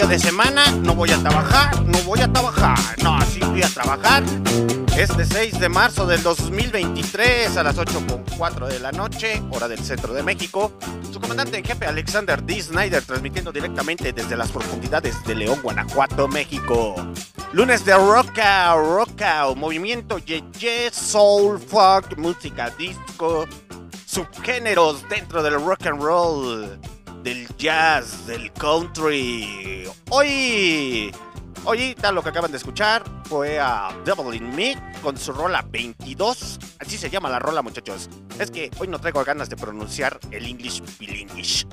principio de semana, no voy a trabajar, no voy a trabajar, no, así voy a trabajar Este 6 de marzo del 2023 a las 8.4 de la noche, hora del centro de México, su comandante en jefe Alexander D. Snyder transmitiendo directamente desde las profundidades de León, Guanajuato, México. Lunes de Rocka, Rocka, movimiento Ye Soul, Funk, música disco, subgéneros dentro del rock and roll, del jazz, del country. Hoy Ahorita lo que acaban de escuchar fue a Devil in Me con su rola 22. Así se llama la rola, muchachos. Es que hoy no traigo ganas de pronunciar el English bilinguish.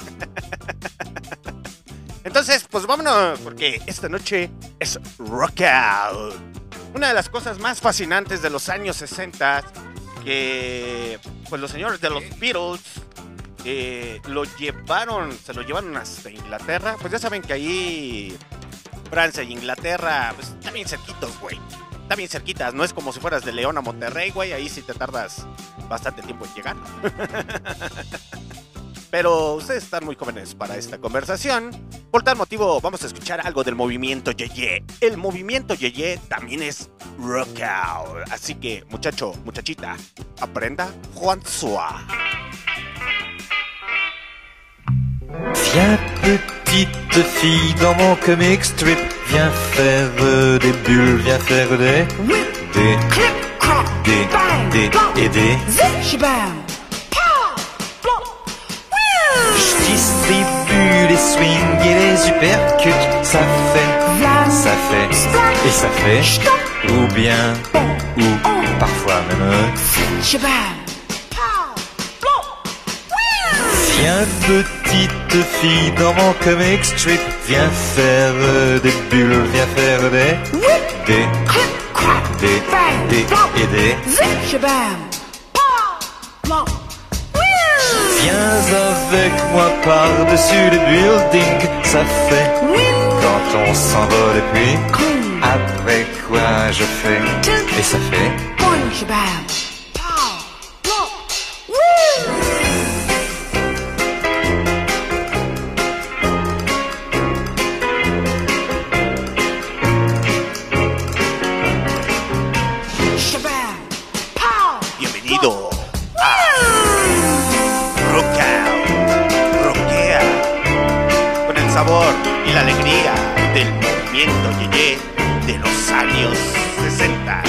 Entonces, pues vámonos, porque esta noche es Rock Out. Una de las cosas más fascinantes de los años 60 que pues los señores de los Beatles eh, lo llevaron, se lo llevaron hasta Inglaterra. Pues ya saben que ahí Francia y Inglaterra, pues están bien cerquitos, güey. Están bien cerquitas, no es como si fueras de León a Monterrey, güey, ahí sí te tardas bastante tiempo en llegar. Pero ustedes están muy jóvenes para esta conversación. Por tal motivo, vamos a escuchar algo del movimiento Yeye. El movimiento Yeye también es rock out. Así que, muchacho, muchachita, aprenda Juan Sua. Viens petite fille dans mon comic strip, viens faire des bulles, viens faire des des des des et des. Je distribue les swings et les uppercuts, ça fait, ça fait et ça fait, ou bien, ou parfois même. Viens petite fille dans mon comic strip, viens faire des bulles, viens faire des des des des et des. Viens avec moi par-dessus le building, ça fait quand on s'envole et puis après quoi je fais? Et ça fait. Movimiento Yeye de los años 60.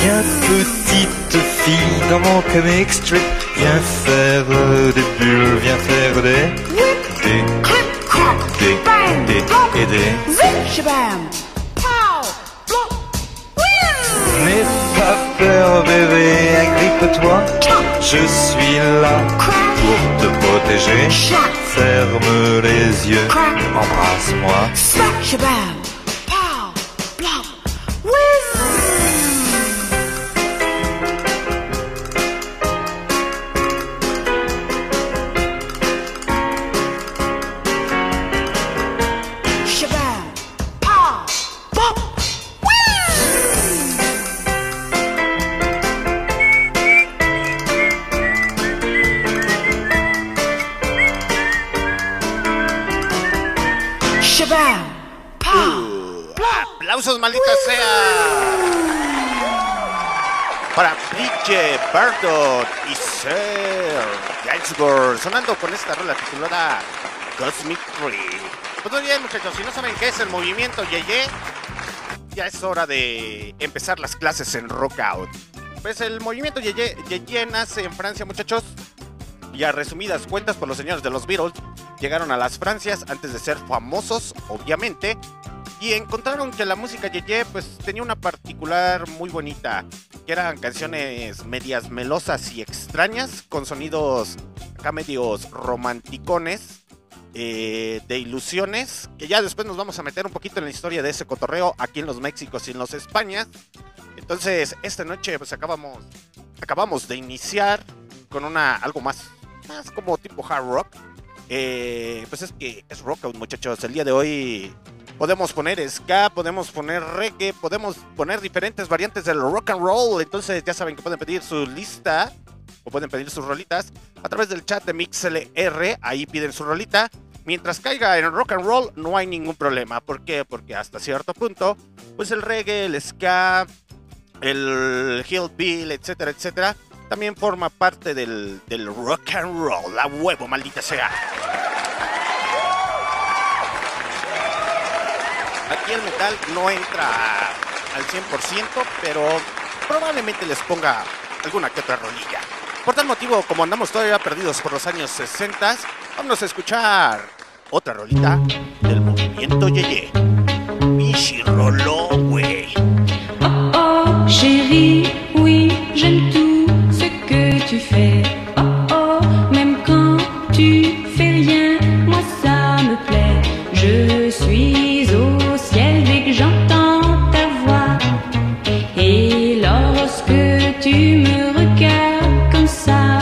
Viens petite fille dans mon comic strip, viens faire des bulles, viens faire des des des des et des. N'aie pas peur bébé, agrippe-toi, je suis là pour te protéger. Ferme les yeux, embrasse-moi. Aplausos, maldita sea. Para Bridget Bardot y Sir Gainsbourg, sonando con esta rola titulada Cosmic Tree. Pues muy bien, muchachos, si no saben qué es el movimiento Yeye, ya es hora de empezar las clases en Rock Out. Pues el movimiento Yeye, Yeye nace en Francia, muchachos. Y a resumidas cuentas, por los señores de los Beatles, llegaron a las Francias antes de ser famosos, obviamente, y encontraron que la música Yeye pues tenía una particular muy bonita, que eran canciones medias melosas y extrañas, con sonidos acá medios romanticones, eh, de ilusiones, que ya después nos vamos a meter un poquito en la historia de ese cotorreo aquí en los Méxicos y en los Españas. Entonces, esta noche pues acabamos, acabamos de iniciar con una algo más, más como tipo hard rock. Eh, pues es que es rock out, muchachos. El día de hoy podemos poner ska, podemos poner reggae, podemos poner diferentes variantes del rock and roll. Entonces ya saben que pueden pedir su lista o pueden pedir sus rolitas a través del chat de MixLR. Ahí piden su rolita. mientras caiga en rock and roll no hay ningún problema. ¿Por qué? Porque hasta cierto punto, pues el reggae, el ska, el hillbill, etcétera, etcétera, también forma parte del, del rock and roll. La huevo, maldita sea. Aquí el metal no entra al 100%, pero probablemente les ponga alguna que otra rolilla. Por tal motivo, como andamos todavía perdidos por los años 60, vamos a escuchar otra rolita del movimiento Yeye. Michi Roló, güey. Oh oh, chérie, oui, j'aime tout Oh oh, même quand tu fais rien, moi ça me plaît. Je suis au ciel dès que j'entends ta voix. Et lorsque tu me regardes comme ça,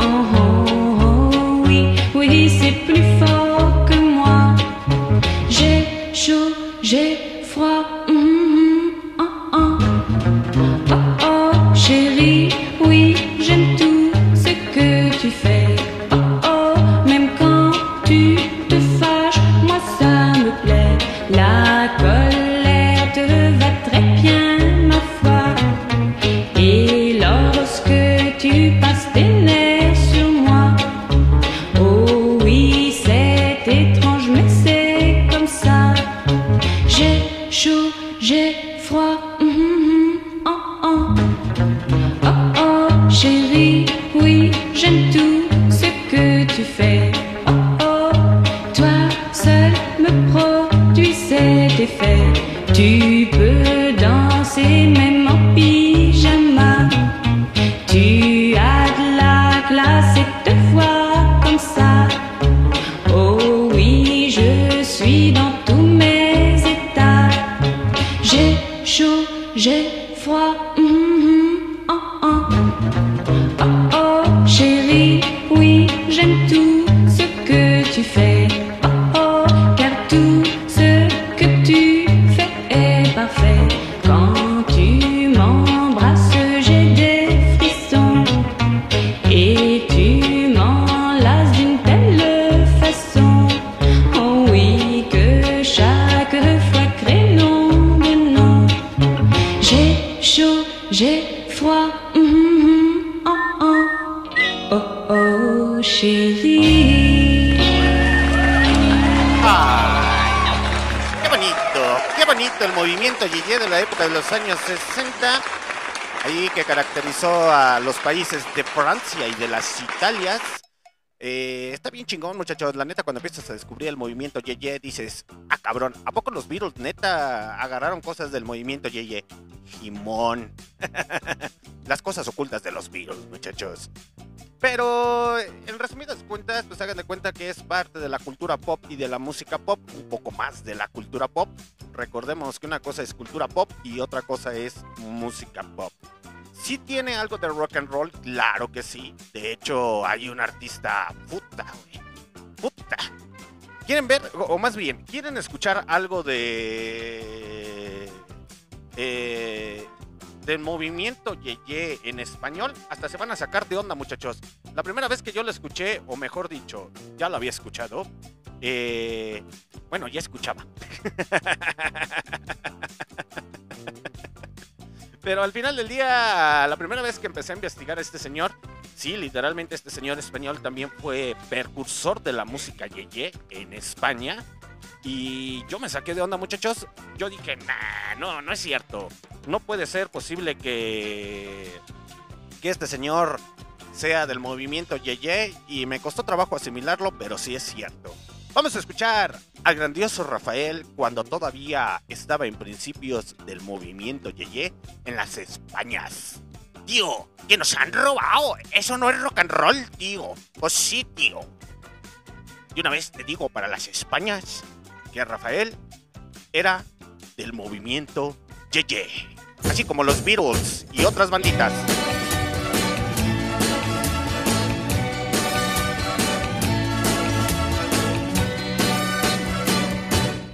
oh oh, oh, oui, oui, c'est plus a los países de Francia y de las Italias. Eh, está bien chingón, muchachos. La neta, cuando empiezas a descubrir el movimiento Yeye, dices, ah, cabrón, ¿a poco los Beatles neta agarraron cosas del movimiento Yeye? Jimón. Las cosas ocultas de los Beatles, muchachos. Pero en resumidas cuentas, pues hagan de cuenta que es parte de la cultura pop y de la música pop, un poco más de la cultura pop. Recordemos que una cosa es cultura pop y otra cosa es música pop. ¿Sí tiene algo de rock and roll? Claro que sí. De hecho, hay un artista puta, güey. Puta. ¿Quieren ver, o más bien, quieren escuchar algo de... eh, del movimiento Yeye en español? Hasta se van a sacar de onda, muchachos. La primera vez que yo lo escuché, o mejor dicho, ya lo había escuchado. eh, bueno, ya escuchaba. Pero al final del día, la primera vez que empecé a investigar a este señor, sí, literalmente este señor español también fue precursor de la música yeye en España. Y yo me saqué de onda, muchachos. Yo dije, no, no es cierto. No puede ser posible que, que este señor sea del movimiento yeye. Y me costó trabajo asimilarlo, pero sí es cierto. Vamos a escuchar al grandioso Rafael cuando todavía estaba en principios del movimiento Yeye en las Españas. Tío, que nos han robado. Eso no es rock and roll, tío. Pues sí, tío. Y una vez te digo para las Españas que Rafael era del movimiento Yeye. Así como los Beatles y otras banditas.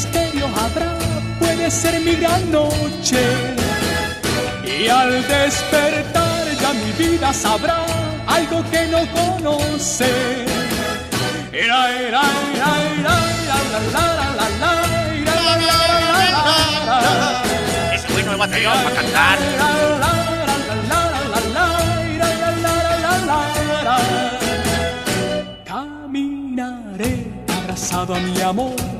¿Qué misterio habrá? Puede ser mi gran noche. Y al despertar ya mi vida sabrá algo que no conoce. Va a traer para cantar. Caminaré abrazado a mi amor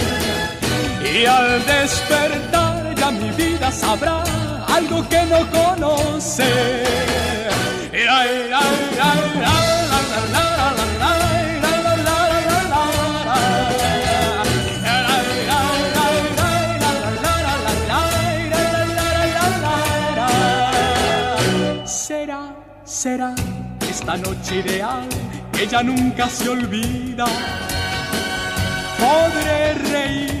Y al despertar ya mi vida sabrá algo que no conoce. Será, será esta noche ideal que ya nunca se olvida. Podré reír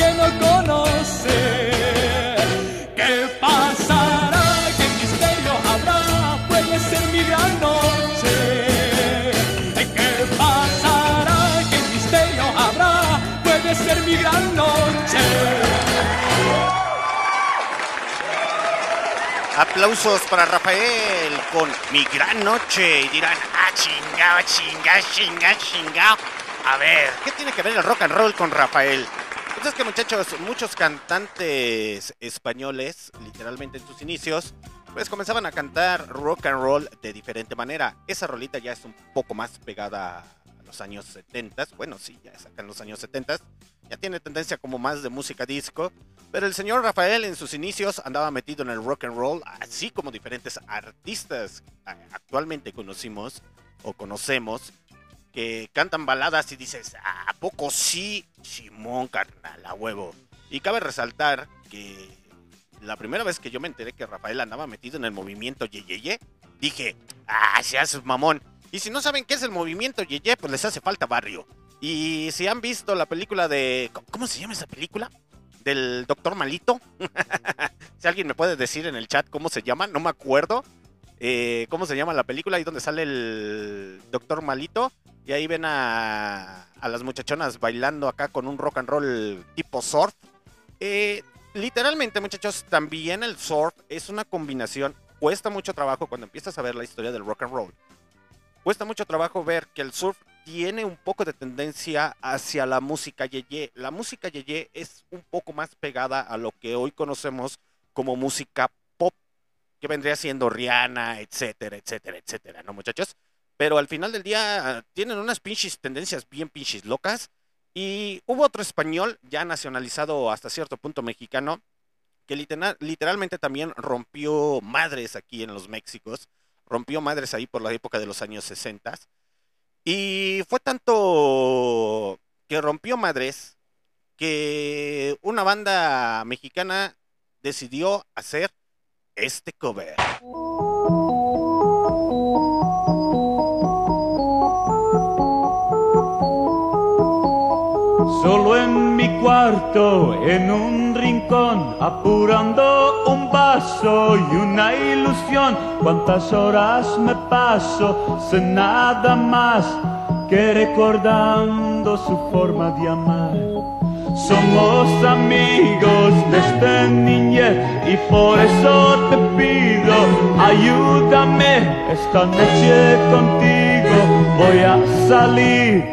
que no conoce. ¿Qué pasará? ¿Qué misterio habrá? Puede ser mi gran noche. ¿Qué pasará? ¿Qué misterio habrá? Puede ser mi gran noche. Aplausos para Rafael con Mi Gran Noche. Y dirán, ah, chingado, chingado, chingado, chingado. A ver, ¿qué tiene que ver el rock and roll con Rafael? Pues es que muchachos, muchos cantantes españoles, literalmente en sus inicios, pues comenzaban a cantar rock and roll de diferente manera. Esa rolita ya es un poco más pegada a los años 70. Bueno, sí, ya sacan los años 70. Ya tiene tendencia como más de música disco. Pero el señor Rafael en sus inicios andaba metido en el rock and roll, así como diferentes artistas actualmente conocimos o conocemos que cantan baladas y dices, ¿a poco sí? Simón, carnal, a huevo. Y cabe resaltar que la primera vez que yo me enteré que Rafael andaba metido en el movimiento Yeyeye, dije, ah, seas mamón. Y si no saben qué es el movimiento Yeye, pues les hace falta barrio. Y si han visto la película de... ¿Cómo se llama esa película? Del Doctor Malito. si alguien me puede decir en el chat cómo se llama, no me acuerdo. Eh, ¿Cómo se llama la película? Ahí donde sale el Doctor Malito. Y ahí ven a, las muchachonas bailando acá con un rock and roll tipo surf. Eh, literalmente, muchachos, también el surf es una combinación. Cuesta mucho trabajo cuando empiezas a ver la historia del rock and roll. Cuesta mucho trabajo ver que el surf tiene un poco de tendencia hacia la música yeye. La música yeye es un poco más pegada a lo que hoy conocemos como música que vendría siendo Rihanna, etcétera, etcétera, etcétera, ¿no, muchachos? Pero al final del día ah, tienen unas pinches tendencias bien pinches locas. Y hubo otro español, ya nacionalizado hasta cierto punto mexicano, que litera- literalmente también rompió madres aquí en los Méxicos. Rompió madres ahí por la época de los años 60. Y fue tanto que rompió madres que una banda mexicana decidió hacer este cover. Solo en mi cuarto, en un rincón, apurando un vaso y una ilusión. Cuántas horas me paso sin nada más que recordando su forma de amar. Somos amigos desde niñez y por eso te pido, ayúdame esta noche contigo. Voy a salir,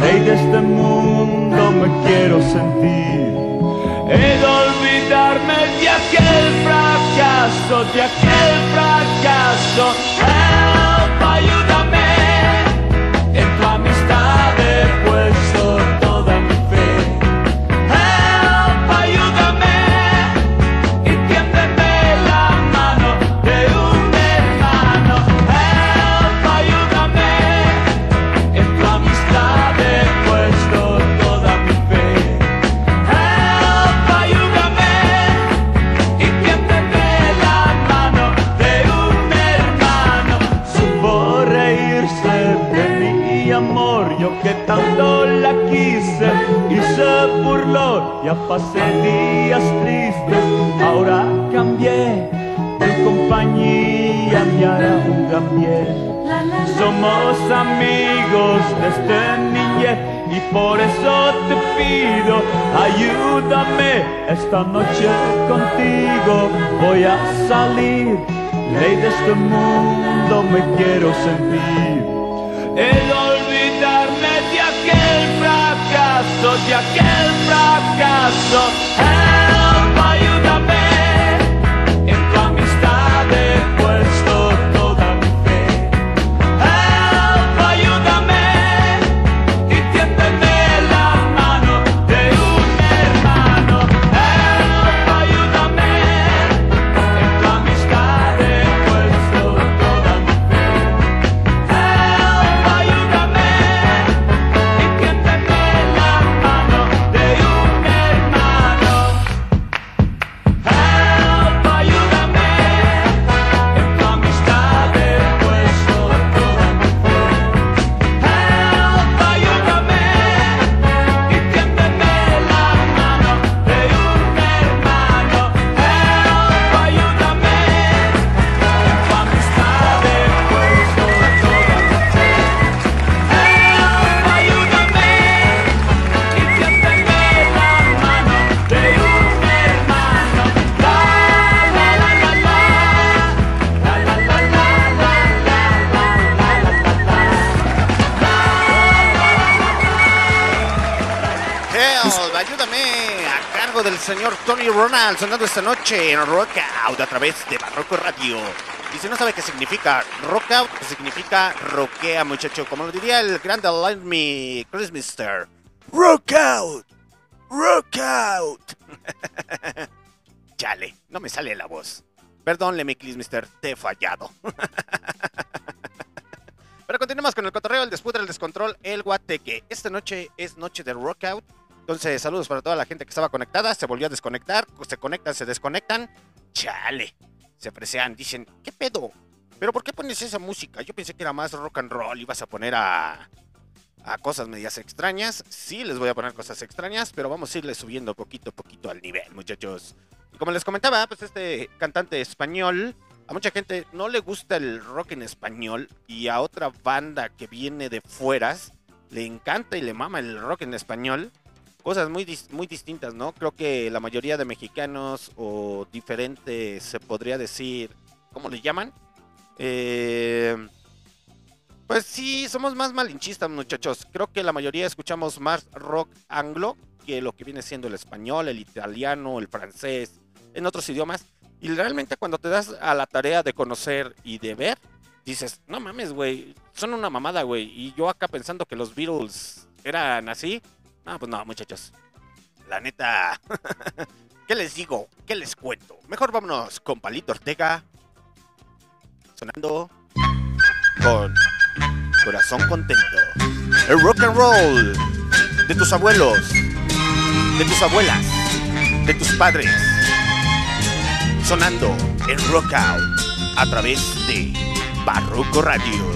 rey de este mundo me quiero sentir. He olvidarme de aquel fracaso, de aquel fracaso. Help, ayúdame. Ya pasé días tristes, ahora cambié. Tu compañía me hará un gran bien. Somos amigos desde niñez y por eso te pido, ayúdame esta noche contigo. Voy a salir, ley de este mundo me quiero sentir. El olvidarme de aquel fracaso, de aquel fracaso. got some help, are you Ronald sonando esta noche en Rockout a través de Barroco Radio. Y si no sabe qué significa Rockout, significa roquea, muchacho. Como lo diría el grande Light Me Christmaster. Rockout, Rockout. Chale, no me sale la voz. Perdón, Lemmy Christmaster, te he fallado. Pero continuamos con el cotorreo, el desputre, el descontrol, el guateque. Esta noche es noche de rockout. Entonces, saludos para toda la gente que estaba conectada. Se volvió a desconectar. Se conectan, se desconectan. Chale. Se aprecian, dicen, ¿qué pedo? ¿Pero por qué pones esa música? Yo pensé que era más rock and roll. Ibas a poner a, a cosas medias extrañas. Sí, les voy a poner cosas extrañas, pero vamos a irle subiendo poquito a poquito al nivel, muchachos. Y como les comentaba, pues este cantante español a mucha gente no le gusta el rock en español y a otra banda que viene de fueras le encanta y le mama el rock en español. Cosas muy, muy distintas, ¿no? Creo que la mayoría de mexicanos o diferentes, se podría decir, ¿cómo le llaman? Eh, pues sí, somos más malinchistas, muchachos. Creo que la mayoría escuchamos más rock anglo que lo que viene siendo el español, el italiano, el francés, en otros idiomas. Y realmente cuando te das a la tarea de conocer y de ver, dices, no mames, güey, son una mamada, güey. Y yo acá pensando que los Beatles eran así. No, pues no, muchachos. La neta, ¿qué les digo? ¿Qué les cuento? Mejor vámonos con Palito Ortega. Sonando con Corazón Contento. El rock and roll de tus abuelos, de tus abuelas, de tus padres sonando en Rockout a través de Barroco Radio.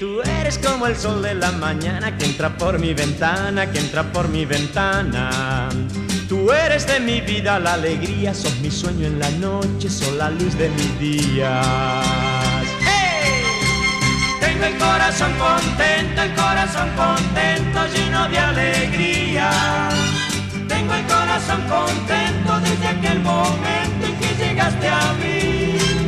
Tú eres como el sol de la mañana que entra por mi ventana, que entra por mi ventana. Tú eres de mi vida la alegría, sos mi sueño en la noche, sos la luz de mis días. ¡Hey! Tengo el corazón contento, el corazón contento, lleno de alegría. Tengo el corazón contento desde aquel momento en que llegaste a mí.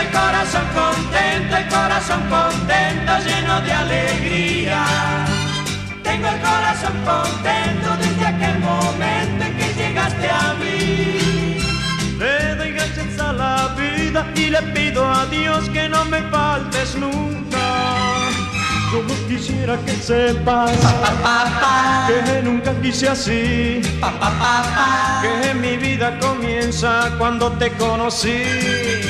El corazón contento, el corazón contento, lleno de alegría. Tengo el corazón contento desde aquel momento en que llegaste a mí. Le doy gracias a la vida y le pido a Dios que no me faltes nunca. Yo quisiera que sepas que nunca quise así. Que mi vida comienza cuando te conocí.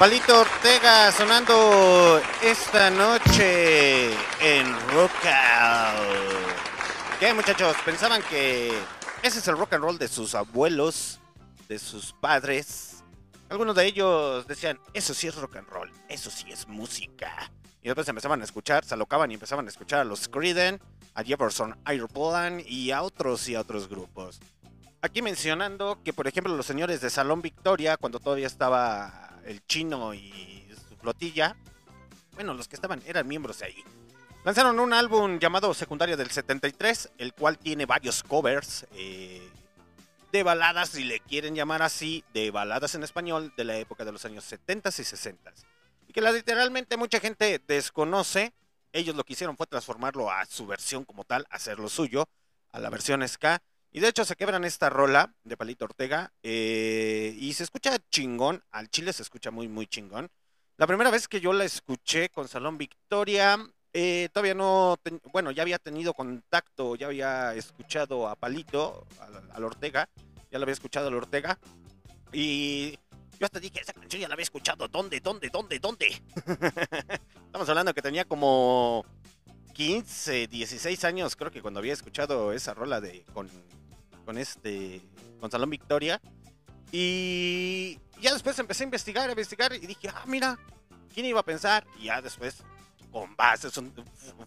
Palito Ortega sonando esta noche en Rock Out. ¿Qué muchachos? ¿Pensaban que ese es el rock and roll de sus abuelos, de sus padres? Algunos de ellos decían, eso sí es rock and roll, eso sí es música. Y después empezaban a escuchar, se alocaban y empezaban a escuchar a los Creedence, a Jefferson Airplane y a otros y a otros grupos. Aquí mencionando que, por ejemplo, los señores de Salón Victoria, cuando todavía estaba el chino y su flotilla, bueno, los que estaban eran miembros de ahí. Lanzaron un álbum llamado Secundaria del 73, el cual tiene varios covers eh, de baladas, si le quieren llamar así, de baladas en español de la época de los años 70 y 60. Y que literalmente mucha gente desconoce. Ellos lo que hicieron fue transformarlo a su versión como tal, hacerlo suyo, a la versión ska. Y de hecho se quebran esta rola de Palito Ortega eh, y se escucha chingón, al chile se escucha muy muy chingón. La primera vez que yo la escuché con Salón Victoria, eh, todavía no, ten- bueno, ya había tenido contacto, ya había escuchado a Palito, al, Ortega, ya lo había escuchado al Ortega y yo hasta dije, esa canción ya la había escuchado, ¿dónde, dónde, dónde, dónde? Estamos hablando que tenía como 15, 16 años, creo que cuando había escuchado esa rola de con este con Salón Victoria. Y ya después empecé a investigar, a investigar y dije, ah, mira, ¿quién iba a pensar? Y ya después, con bases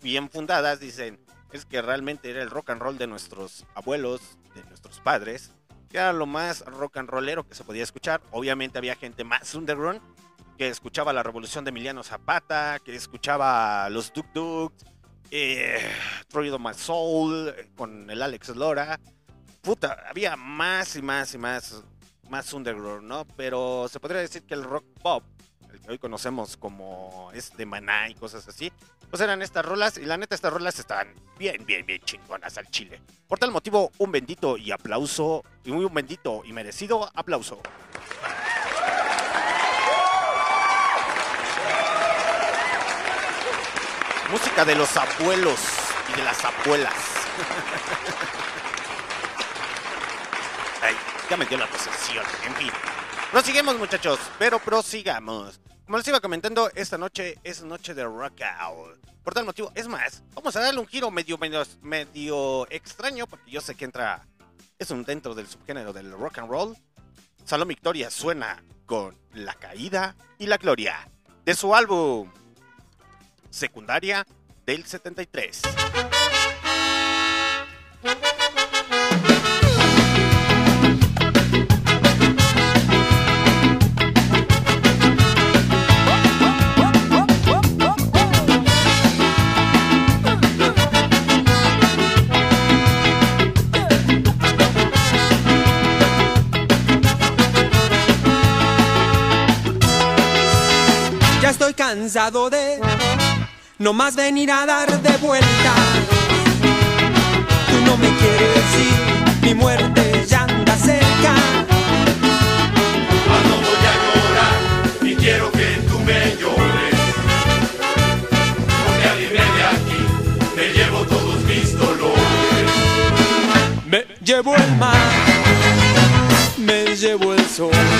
bien fundadas, dicen, es que realmente era el rock and roll de nuestros abuelos, de nuestros padres, que era lo más rock and rollero que se podía escuchar. Obviamente había gente más underground que escuchaba la revolución de Emiliano Zapata, que escuchaba los Duk Duk, eh, Troy My Soul, eh, con el Alex Lora. Puta, había más y más y más, más underground, ¿no? Pero se podría decir que el rock pop, el que hoy conocemos como es de Maná y cosas así, pues eran estas rolas y la neta estas rolas estaban bien, bien, bien chingonas al chile. Por tal motivo, un bendito y aplauso, y muy un bendito y merecido aplauso. Música de los abuelos y de las abuelas. Ya me dio la posesión. En fin. Prosigamos, muchachos, pero prosigamos. Como les iba comentando, esta noche es noche de rock out. Por tal motivo, es más, vamos a darle un giro medio, medio, medio extraño, porque yo sé que entra, es un dentro del subgénero del rock and roll. Salón Victoria suena con La Caída y la Gloria, de su álbum Secundaria del 73. Cansado de no más venir a dar de vuelta. Tú no me quieres ir, mi muerte ya anda cerca. no voy a llorar, ni quiero que tú me llores. Porque al irme de aquí, me llevo todos mis dolores. Me llevo el mar, me llevo el sol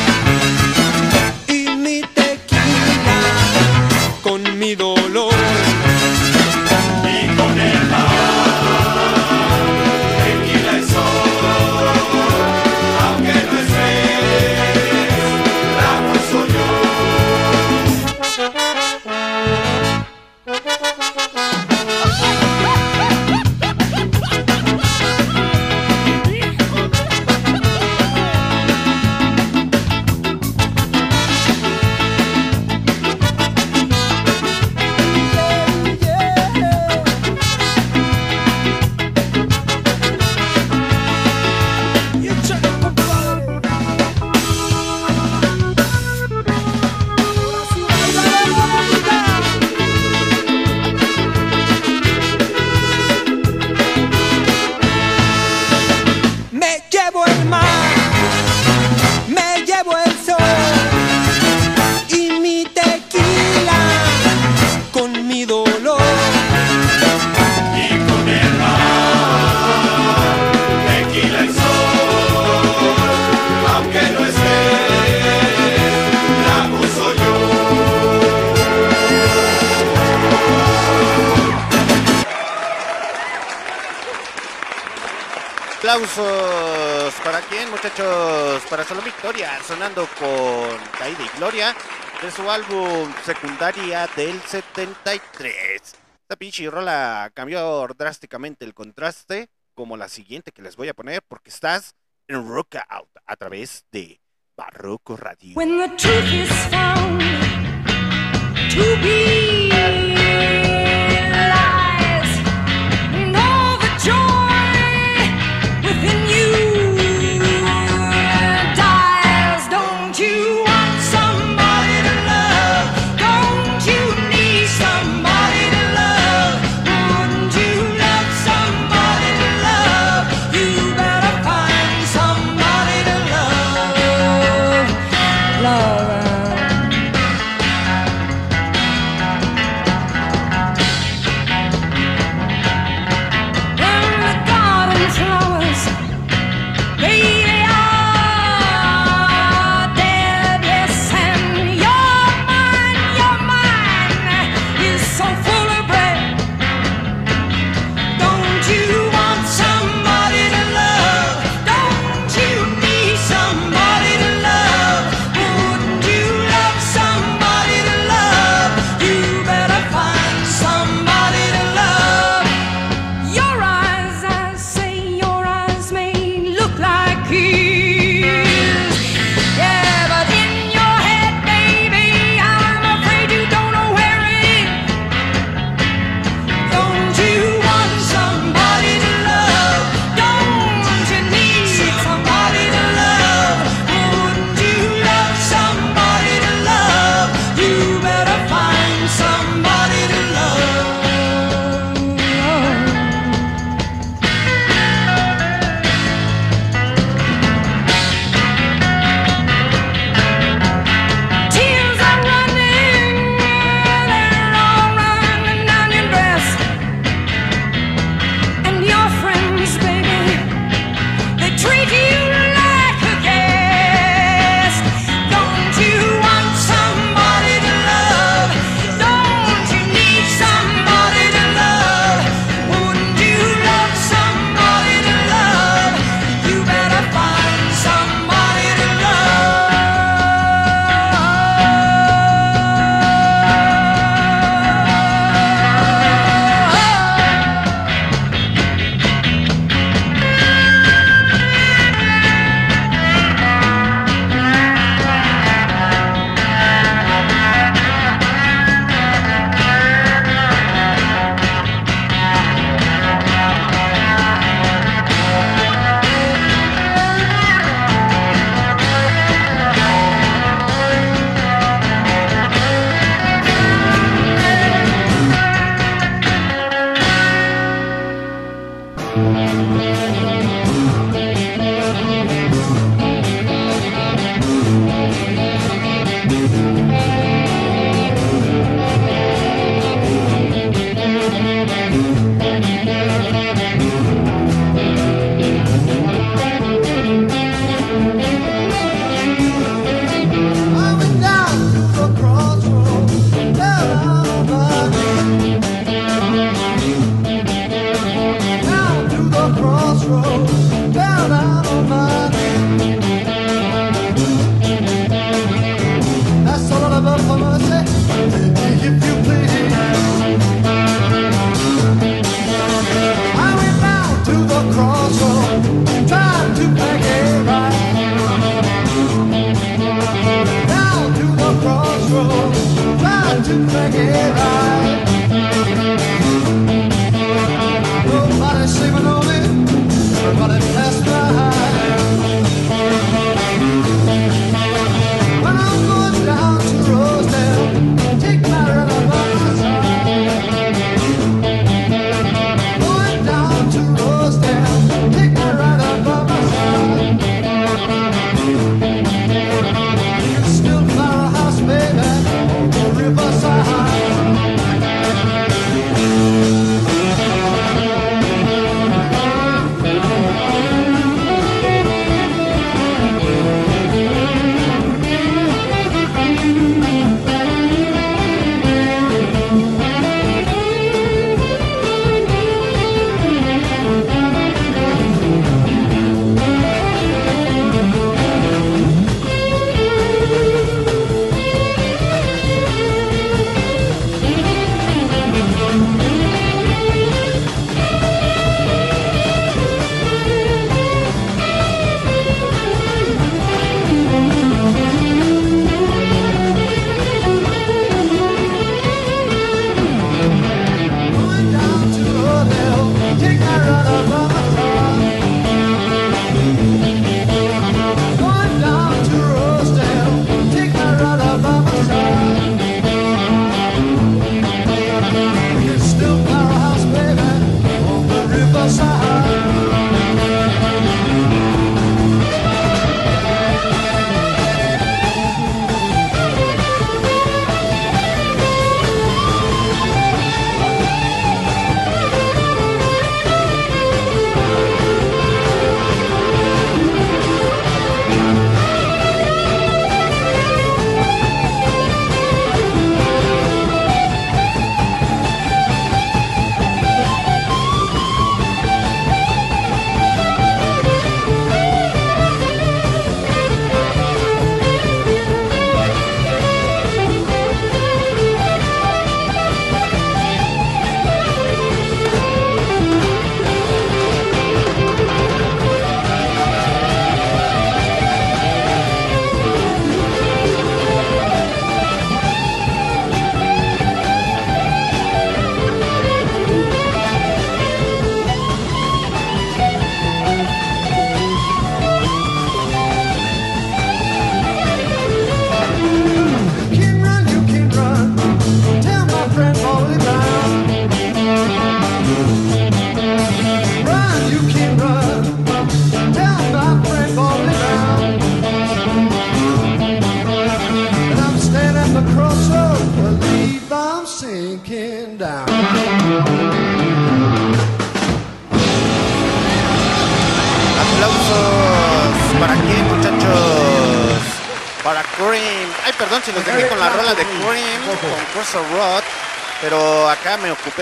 su álbum secundaria del 73. Esta pinche rola cambió drásticamente el contraste, como la siguiente que les voy a poner, porque estás en Rock Out a través de Barroco Radio.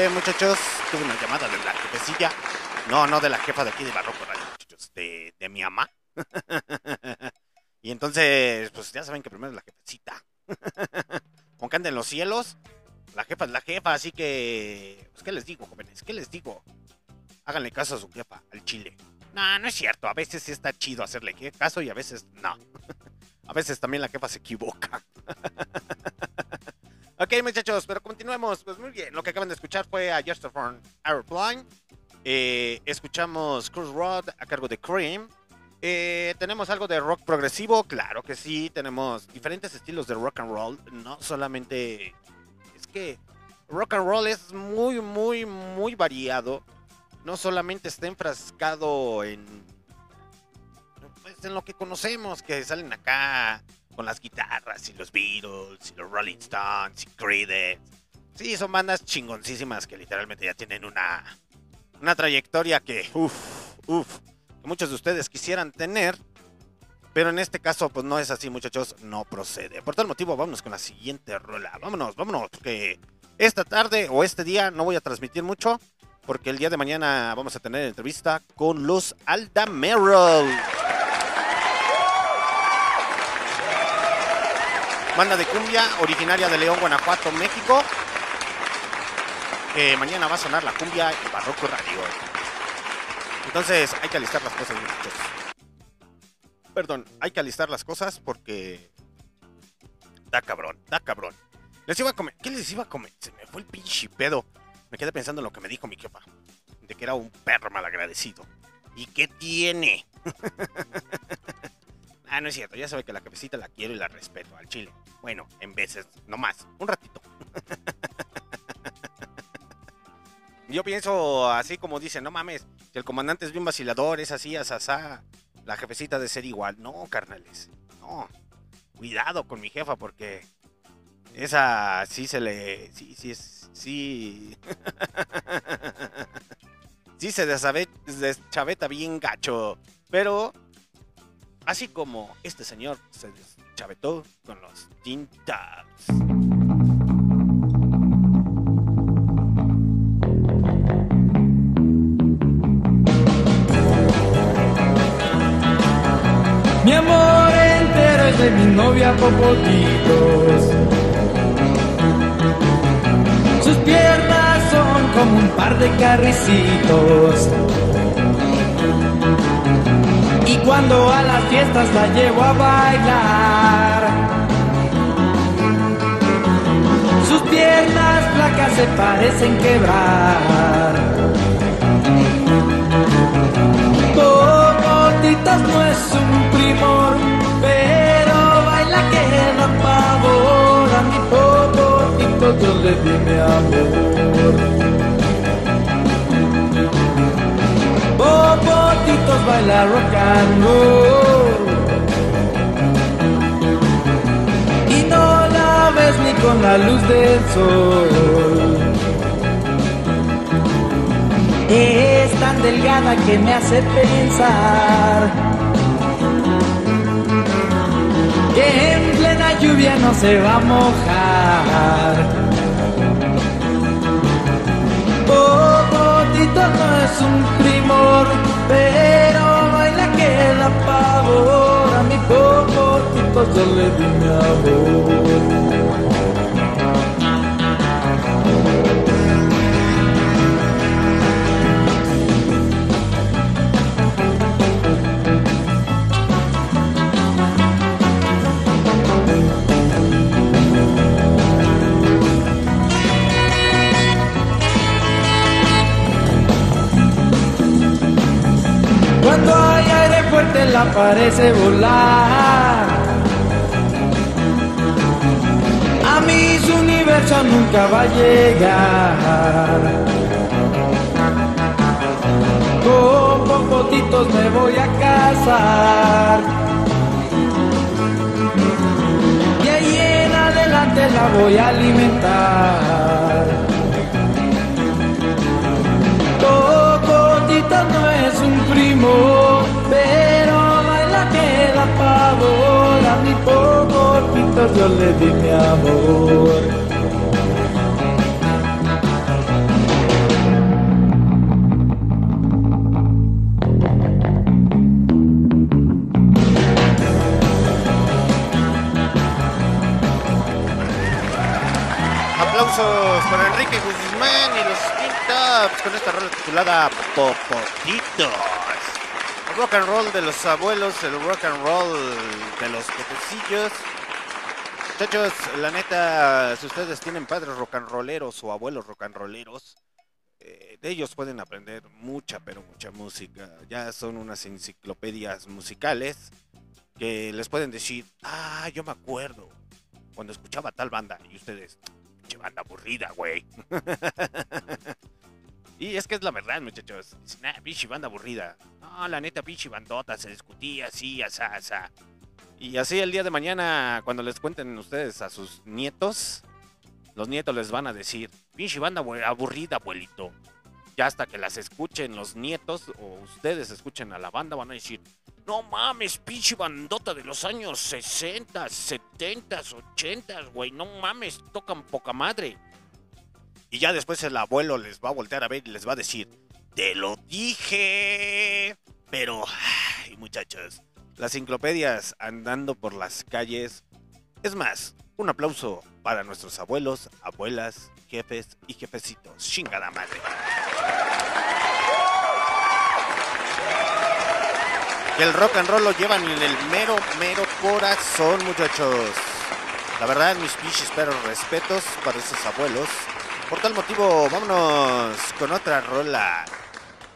Muchachos. Tuve una llamada de la jefecilla. No, no de la jefa de aquí de Barroco muchachos. De, de mi mamá. y entonces, pues ya saben que primero es la jefecita. Con que en los cielos, la jefa es la jefa, así que. Pues, ¿qué les digo, jóvenes? ¿Qué les digo? Háganle caso a su jefa, al chile. No, no es cierto. A veces está chido hacerle caso y a veces no. a veces también la jefa se equivoca. Ok, muchachos, pero continuemos. Pues muy bien, lo que acaban de escuchar fue a Justerforn Airplane. Eh, escuchamos Cruise Rod a cargo de Cream. Eh, tenemos algo de rock progresivo, claro que sí. Tenemos diferentes estilos de rock and roll. No solamente. Es que rock and roll es muy, muy, muy variado. No solamente está enfrascado en. Pues en lo que conocemos, que salen acá con las guitarras y los Beatles y los Rolling Stones y Creedence. Sí, son bandas chingoncísimas que literalmente ya tienen una, una trayectoria que, uff, uff, muchos de ustedes quisieran tener. Pero en este caso, pues no es así, muchachos, no procede. Por tal motivo, vámonos con la siguiente rola. Vámonos, vámonos, porque esta tarde o este día no voy a transmitir mucho, porque el día de mañana vamos a tener entrevista con los Aldameros. Banda de cumbia originaria de León, Guanajuato, México. Que mañana va a sonar la cumbia en Barroco Radio. Entonces hay que alistar las cosas, muchachos. Perdón, hay que alistar las cosas porque. Da cabrón, da cabrón. Les iba a comer. ¿Qué les iba a comer? Se me fue el pinche pedo. Me quedé pensando en lo que me dijo mi jefa. De que era un perro malagradecido. ¿Y qué tiene? ah, no es cierto, ya sabe que la cabecita la quiero y la respeto al chile. Bueno, en veces, no más, un ratito. Yo pienso así como dice, no mames, que el comandante es bien vacilador, es así, asasá. La jefecita de ser igual. No, carnales. No. Cuidado con mi jefa porque esa sí se le. Sí, sí, es. Sí. sí se deschaveta bien gacho. Pero. Así como este señor se deschavetó con los Teen Mi amor entero es de mi novia Popotitos. Sus piernas son como un par de carricitos. Cuando a las fiestas la llevo a bailar, sus piernas flacas se parecen quebrar. no es un primor, pero baila que da pavor a mi popotito, yo le di mi amor. Popotitos baila rock and roll. Y no la ves ni con la luz del sol. Es tan delgada que me hace pensar que en plena lluvia no se va a mojar. Popotito amor. Cuando hay aire fuerte la parece volar. Nunca va a llegar. Con popotitos me voy a casar. Y ahí en adelante la voy a alimentar. no es un primo, pero baila que la pavor a mi poco yo le di mi amor. Aplausos para Enrique Guzmán y los con esta rola titulada Popotitos. El rock and roll de los abuelos, el rock and roll de los potecillos. Muchachos, la neta, si ustedes tienen padres rock and rolleros o abuelos rock and rolleros, eh, de ellos pueden aprender mucha, pero mucha música. Ya son unas enciclopedias musicales que les pueden decir, ah, yo me acuerdo cuando escuchaba tal banda y ustedes, banda aburrida, güey. Y es que es la verdad, muchachos. Nah, pinche banda aburrida. No, la neta, pinche bandota, se discutía así, asá, asá. Y así el día de mañana, cuando les cuenten ustedes a sus nietos, los nietos les van a decir, pinche banda aburrida, abuelito. Ya hasta que las escuchen los nietos o ustedes escuchen a la banda, van a decir, no mames, pinche bandota de los años 60, 70, 80, güey, no mames, tocan poca madre. Y ya después el abuelo les va a voltear a ver y les va a decir, te lo dije. Pero, ay, muchachos, las enciclopedias andando por las calles. Es más, un aplauso para nuestros abuelos, abuelas, jefes y jefecitos. Chingada madre. El rock and roll lo llevan en el mero, mero corazón, muchachos. La verdad, mis piches, pero respetos para esos abuelos por tal motivo, vámonos con otra rola.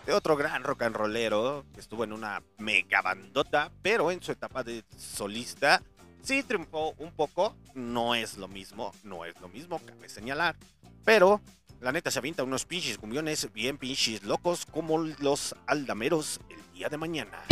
de otro gran rock and rollero que estuvo en una mega bandota, pero en su etapa de solista sí triunfó un poco. No es lo mismo, no es lo mismo, cabe señalar. Pero la neta se avienta unos pinches cumbiones bien pinches locos como los aldameros el día de mañana.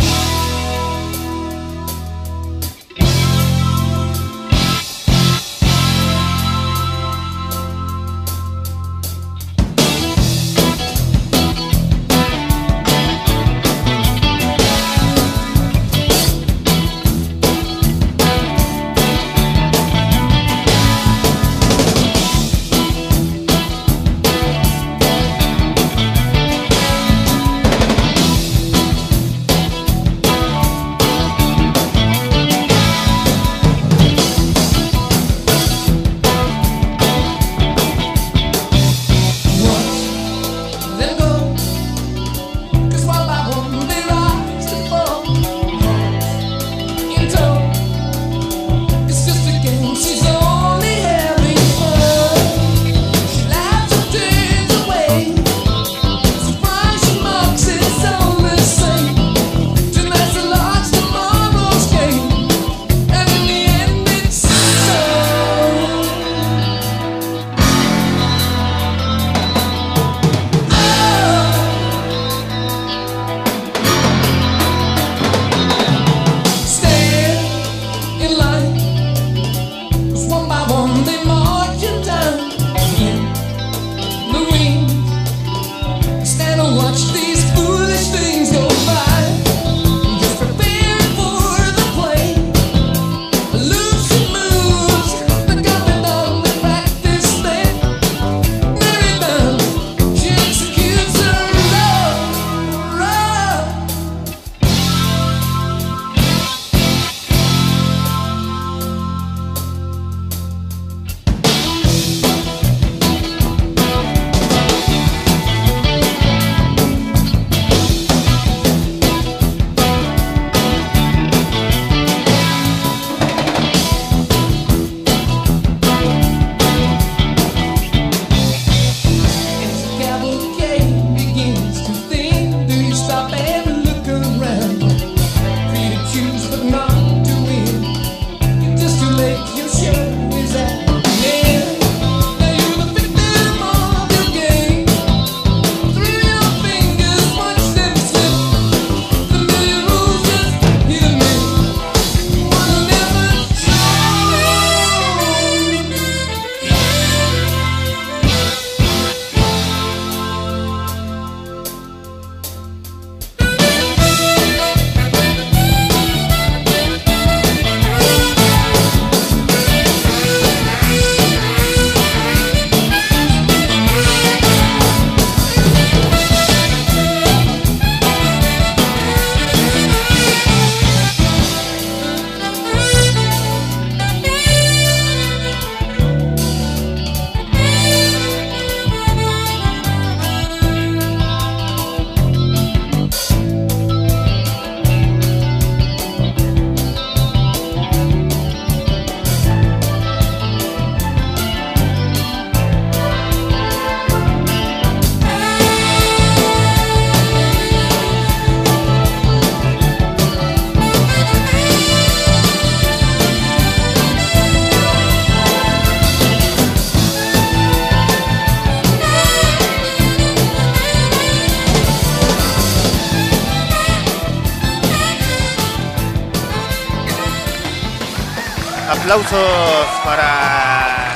Aplausos para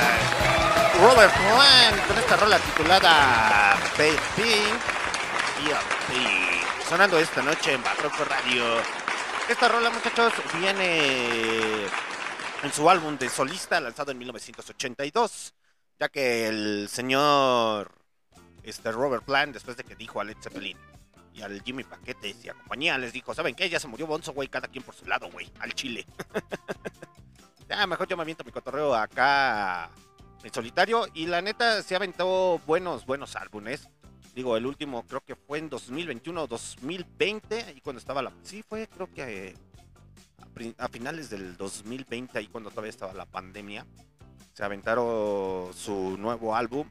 Robert Plant con esta rola titulada Baby. Y sonando esta noche en Barroco Radio. Esta rola, muchachos, viene en su álbum de solista lanzado en 1982, ya que el señor este Robert Plant, después de que dijo a Led Zeppelin y al Jimmy Paquetes y a compañía, les dijo, ¿saben qué? Ya se murió Bonzo, güey, cada quien por su lado, güey, al chile. Este, ah, mejor yo me aviento mi cotorreo acá en solitario. Y la neta se aventó buenos, buenos álbumes. Digo, el último creo que fue en 2021 o 2020, ahí cuando estaba la... Sí, fue creo que a, a finales del 2020, ahí cuando todavía estaba la pandemia. Se aventaron su nuevo álbum.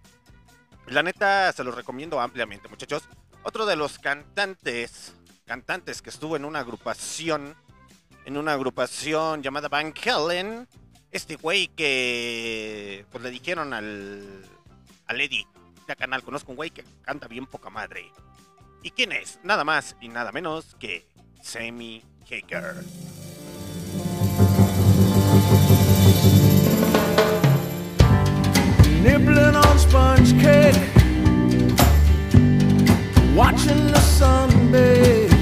La neta se los recomiendo ampliamente, muchachos. Otro de los cantantes, cantantes que estuvo en una agrupación en una agrupación llamada Van Helen. Este güey que pues le dijeron al, al Eddie, ya canal, conozco un güey que canta bien poca madre. ¿Y quién es? Nada más y nada menos que Sammy Hager. Nibbling on sponge cake, watching the sun bathe.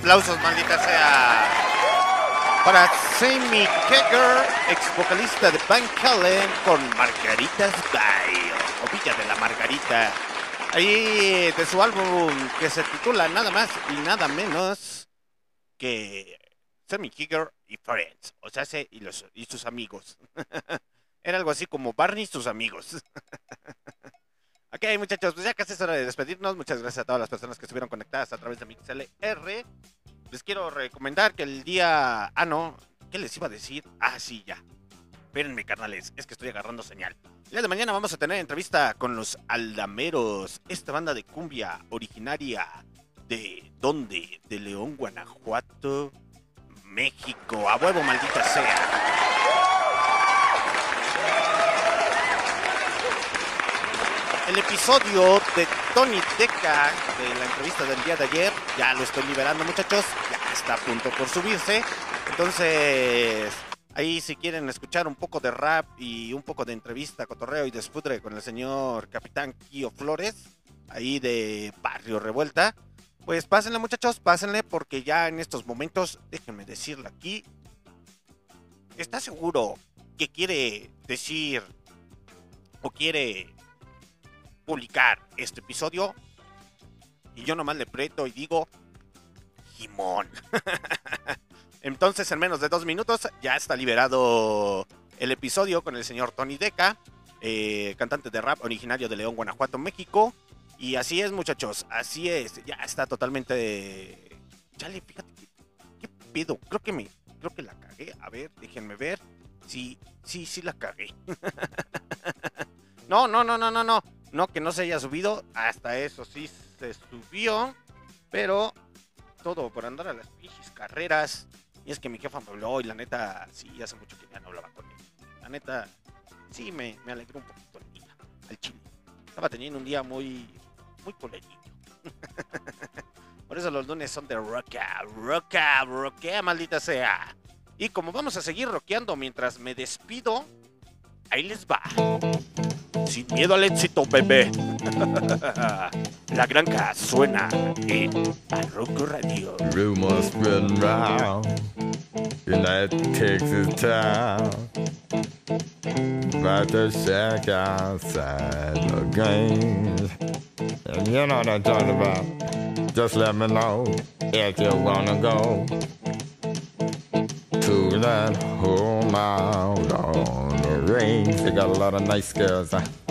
Aplausos, maldita sea. Para Sammy Kecker, ex vocalista de Van Halen con Margaritas Bay, o Villa de la Margarita. Ahí de su álbum que se titula nada más y nada menos que Sammy Kecker y Friends, o sea, y, los, y sus amigos. Era algo así como Barney y sus amigos. ok, muchachos, pues ya casi es hora de despedirnos. Muchas gracias a todas las personas que estuvieron conectadas a través de MixLR. Les quiero recomendar que el día. Ah, no. ¿Qué les iba a decir? Ah, sí, ya. Espérenme, carnales. Es que estoy agarrando señal. El día de mañana vamos a tener entrevista con los Aldameros. Esta banda de cumbia originaria de. ¿Dónde? De León, Guanajuato, México. A huevo, maldita sea. El episodio de Tony Deca de la entrevista del día de ayer. Ya lo estoy liberando, muchachos. Ya está a punto por subirse. Entonces, ahí si quieren escuchar un poco de rap y un poco de entrevista, cotorreo y despudre con el señor Capitán Kio Flores, ahí de Barrio Revuelta, pues pásenle, muchachos, pásenle, porque ya en estos momentos, déjenme decirlo aquí, está seguro que quiere decir o quiere publicar este episodio. Y yo nomás le preto y digo, Jimón. Entonces, en menos de dos minutos, ya está liberado el episodio con el señor Tony Deca, eh, cantante de rap originario de León, Guanajuato, México. Y así es, muchachos, así es. Ya está totalmente. Chale, fíjate, ¿qué, pido? Creo que me. Creo que la cagué. A ver, déjenme ver. Sí, sí, sí la cagué. no, no, no, no, no, no. No que no se haya subido, hasta eso sí se subió, pero todo por andar a las pichis carreras. Y es que mi jefa me habló y la neta, sí, hace mucho que ya no hablaba con él. La neta, sí, me, me alegró un poquito el día, al chile. Estaba teniendo un día muy, muy polémico. por eso los lunes son de rocka, rocka, rocka, maldita sea. Y como vamos a seguir rockeando mientras me despido, ahí les va. Sin miedo al éxito, bebé. La granja suena en Arroco Radio. Rumors spreading round. United Texas town. About to shack outside the games. And you know what I'm talking about. Just let me know if you wanna go to that home out on range. They got a lot of nice girls. Huh?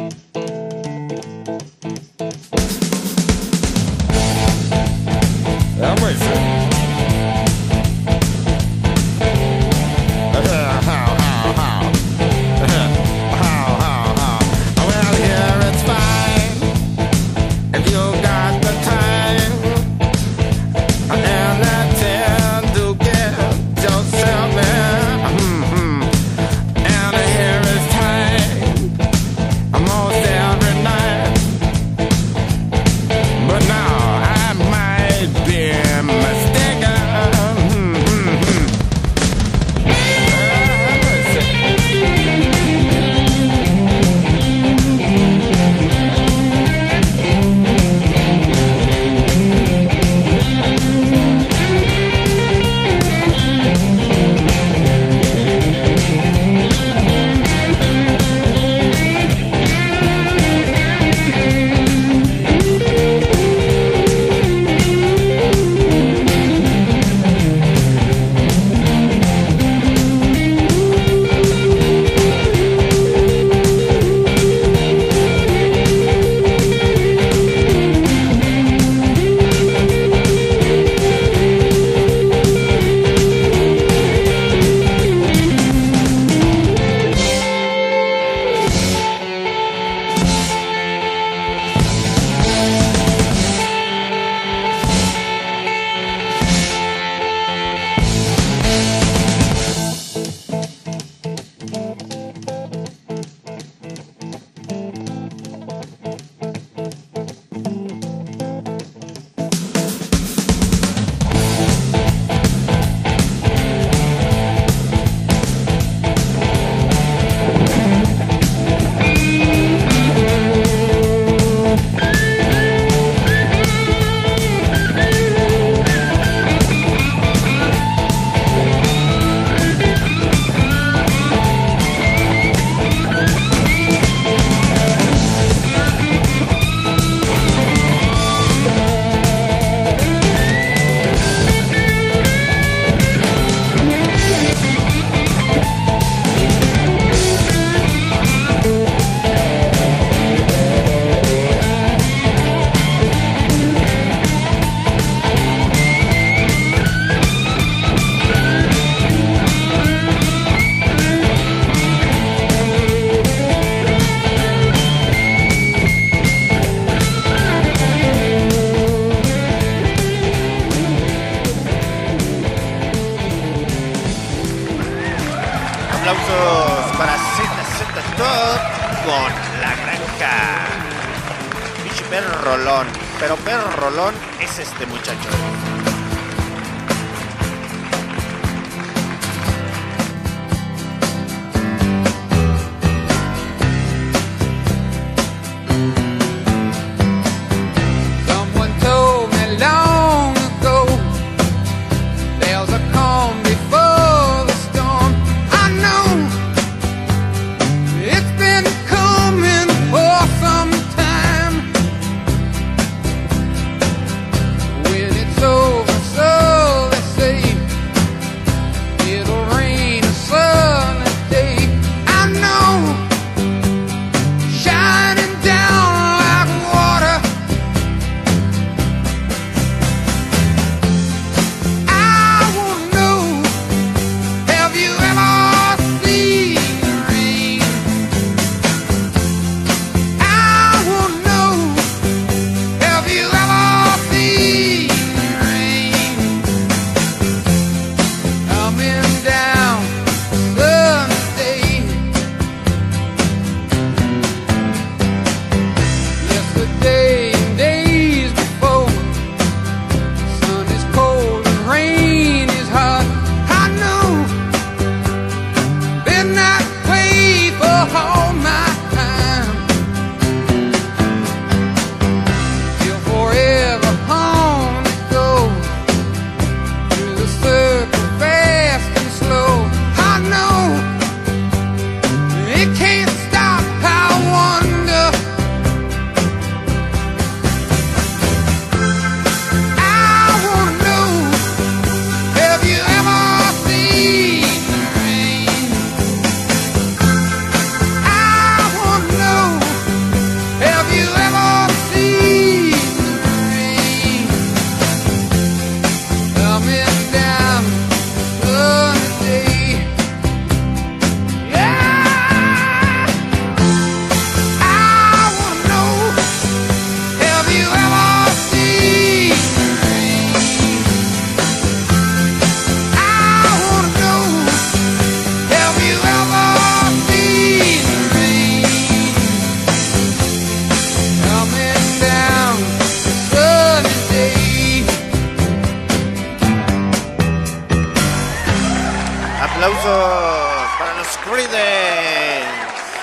Aplausos para los Creedence.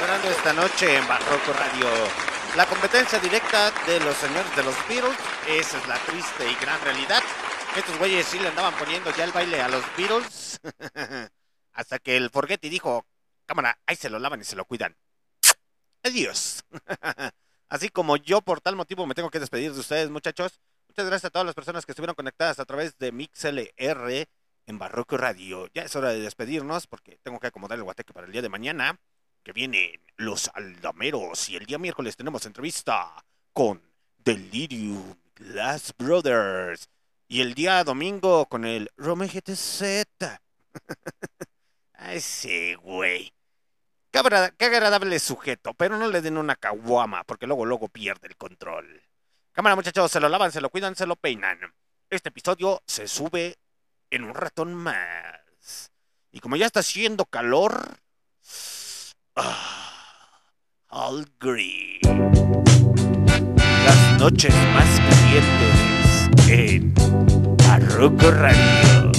Sonando esta noche en Barroco Radio. La competencia directa de los señores de los Beatles. Esa es la triste y gran realidad. Estos güeyes sí le andaban poniendo ya el baile a los Beatles. Hasta que el Forgetti dijo, cámara, ahí se lo lavan y se lo cuidan. Adiós. Así como yo por tal motivo me tengo que despedir de ustedes, muchachos. Muchas gracias a todas las personas que estuvieron conectadas a través de MixLR en Barroco Radio. Ya es hora de despedirnos porque tengo que acomodar el guateque para el día de mañana, que vienen los aldameros. Y el día miércoles tenemos entrevista con Delirium Glass Brothers. Y el día domingo con el Rome GTZ. Ese güey. Qué, qué agradable sujeto, pero no le den una caguama, porque luego, luego pierde el control. Cámara, muchachos, se lo lavan, se lo cuidan, se lo peinan. Este episodio se sube en un ratón más. Y como ya está haciendo calor, ah, I'll agree. Las noches más calientes en Barroco Radio.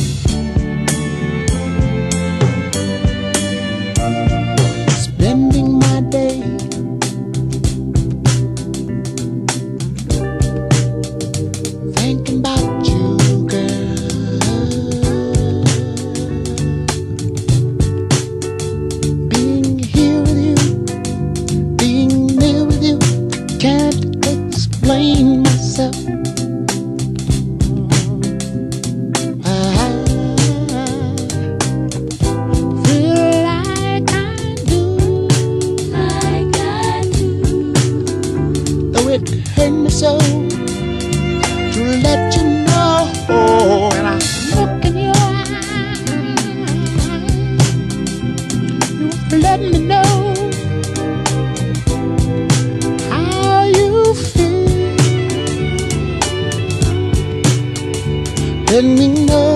Feel. Let me know